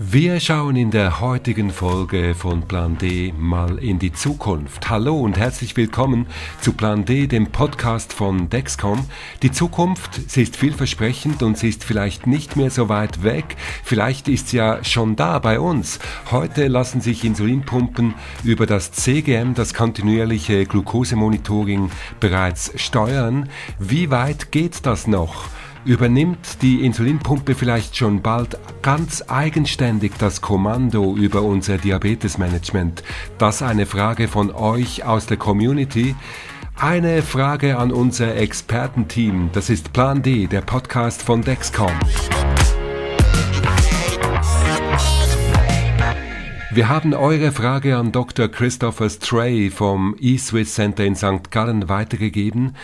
Wir schauen in der heutigen Folge von Plan D mal in die Zukunft. Hallo und herzlich willkommen zu Plan D, dem Podcast von Dexcom. Die Zukunft, sie ist vielversprechend und sie ist vielleicht nicht mehr so weit weg. Vielleicht ist sie ja schon da bei uns. Heute lassen sich Insulinpumpen über das CGM, das kontinuierliche Glukosemonitoring, bereits steuern. Wie weit geht das noch? Übernimmt die Insulinpumpe vielleicht schon bald ganz eigenständig das Kommando über unser Diabetesmanagement? Das eine Frage von euch aus der Community. Eine Frage an unser Expertenteam. Das ist Plan D, der Podcast von Dexcom. Wir haben eure Frage an Dr. Christopher Stray vom eSwiss Center in St. Gallen weitergegeben.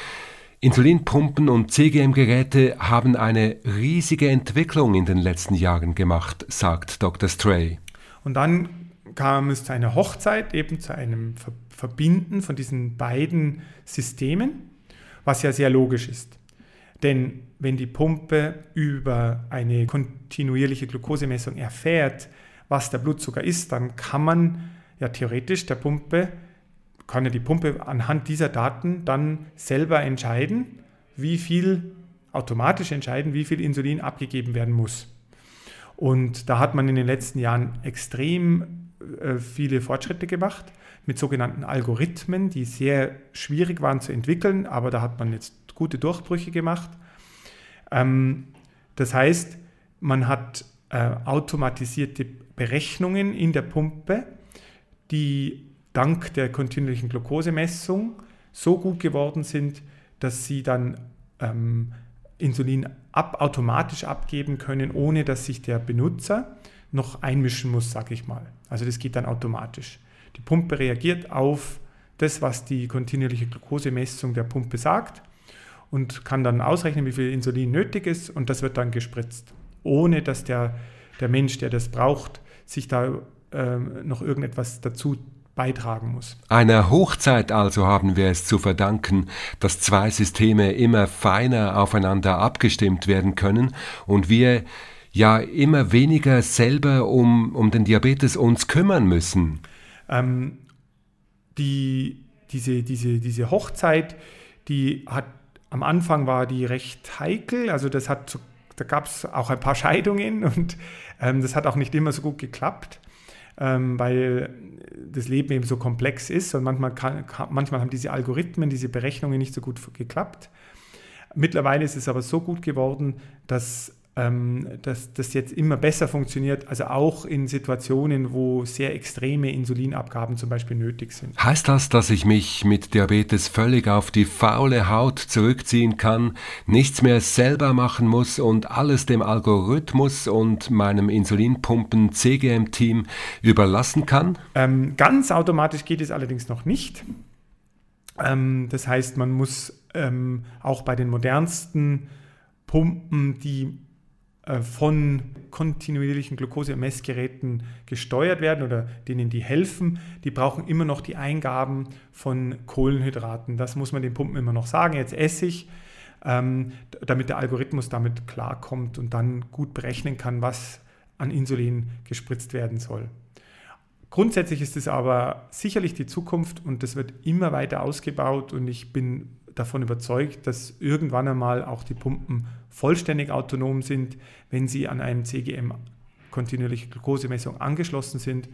Insulinpumpen und CGM-Geräte haben eine riesige Entwicklung in den letzten Jahren gemacht, sagt Dr. Stray. Und dann kam es zu einer Hochzeit, eben zu einem Verbinden von diesen beiden Systemen, was ja sehr logisch ist. Denn wenn die Pumpe über eine kontinuierliche Glukosemessung erfährt, was der Blutzucker ist, dann kann man ja theoretisch der Pumpe kann ja die Pumpe anhand dieser Daten dann selber entscheiden, wie viel, automatisch entscheiden, wie viel Insulin abgegeben werden muss. Und da hat man in den letzten Jahren extrem äh, viele Fortschritte gemacht mit sogenannten Algorithmen, die sehr schwierig waren zu entwickeln, aber da hat man jetzt gute Durchbrüche gemacht. Ähm, das heißt, man hat äh, automatisierte Berechnungen in der Pumpe, die dank der kontinuierlichen Glukosemessung so gut geworden sind, dass sie dann ähm, Insulin ab, automatisch abgeben können, ohne dass sich der Benutzer noch einmischen muss, sage ich mal. Also das geht dann automatisch. Die Pumpe reagiert auf das, was die kontinuierliche Glukosemessung der Pumpe sagt und kann dann ausrechnen, wie viel Insulin nötig ist und das wird dann gespritzt, ohne dass der, der Mensch, der das braucht, sich da äh, noch irgendetwas dazu beitragen muss. Einer Hochzeit also haben wir es zu verdanken, dass zwei Systeme immer feiner aufeinander abgestimmt werden können und wir ja immer weniger selber um, um den Diabetes uns kümmern müssen. Ähm, die, diese, diese, diese Hochzeit, die hat am Anfang war die recht heikel, also das hat da gab es auch ein paar Scheidungen und ähm, das hat auch nicht immer so gut geklappt ähm, weil das Leben eben so komplex ist und manchmal, kann, manchmal haben diese Algorithmen, diese Berechnungen nicht so gut geklappt. Mittlerweile ist es aber so gut geworden, dass dass das jetzt immer besser funktioniert, also auch in Situationen, wo sehr extreme Insulinabgaben zum Beispiel nötig sind. Heißt das, dass ich mich mit Diabetes völlig auf die faule Haut zurückziehen kann, nichts mehr selber machen muss und alles dem Algorithmus und meinem Insulinpumpen CGM-Team überlassen kann? Ähm, ganz automatisch geht es allerdings noch nicht. Ähm, das heißt, man muss ähm, auch bei den modernsten Pumpen, die von kontinuierlichen Glukosemessgeräten gesteuert werden oder denen die helfen, die brauchen immer noch die Eingaben von Kohlenhydraten. Das muss man den Pumpen immer noch sagen. Jetzt Essig, ähm, damit der Algorithmus damit klarkommt und dann gut berechnen kann, was an Insulin gespritzt werden soll. Grundsätzlich ist es aber sicherlich die Zukunft und das wird immer weiter ausgebaut und ich bin davon überzeugt, dass irgendwann einmal auch die Pumpen vollständig autonom sind, wenn sie an einem CGM kontinuierliche Glukosemessung angeschlossen sind,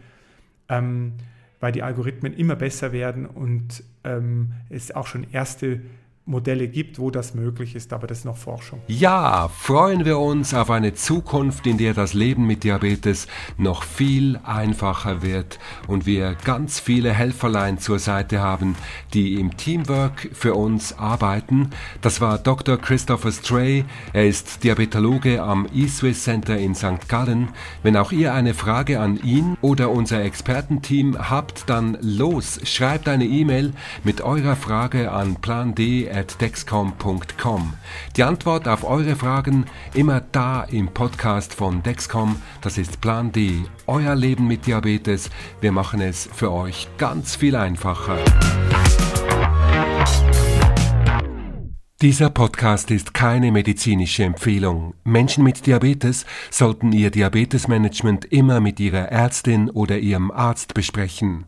ähm, weil die Algorithmen immer besser werden und ähm, es auch schon erste Modelle gibt, wo das möglich ist, aber das ist noch Forschung. Ja, freuen wir uns auf eine Zukunft, in der das Leben mit Diabetes noch viel einfacher wird und wir ganz viele Helferlein zur Seite haben, die im Teamwork für uns arbeiten. Das war Dr. Christopher Stray. Er ist Diabetologe am eSwiss Center in St. Gallen. Wenn auch ihr eine Frage an ihn oder unser Expertenteam habt, dann los, schreibt eine E-Mail mit eurer Frage an plan D dexcom.com. Die Antwort auf eure Fragen immer da im Podcast von Dexcom. Das ist Plan D. Euer Leben mit Diabetes. Wir machen es für euch ganz viel einfacher. Dieser Podcast ist keine medizinische Empfehlung. Menschen mit Diabetes sollten ihr Diabetesmanagement immer mit ihrer Ärztin oder ihrem Arzt besprechen.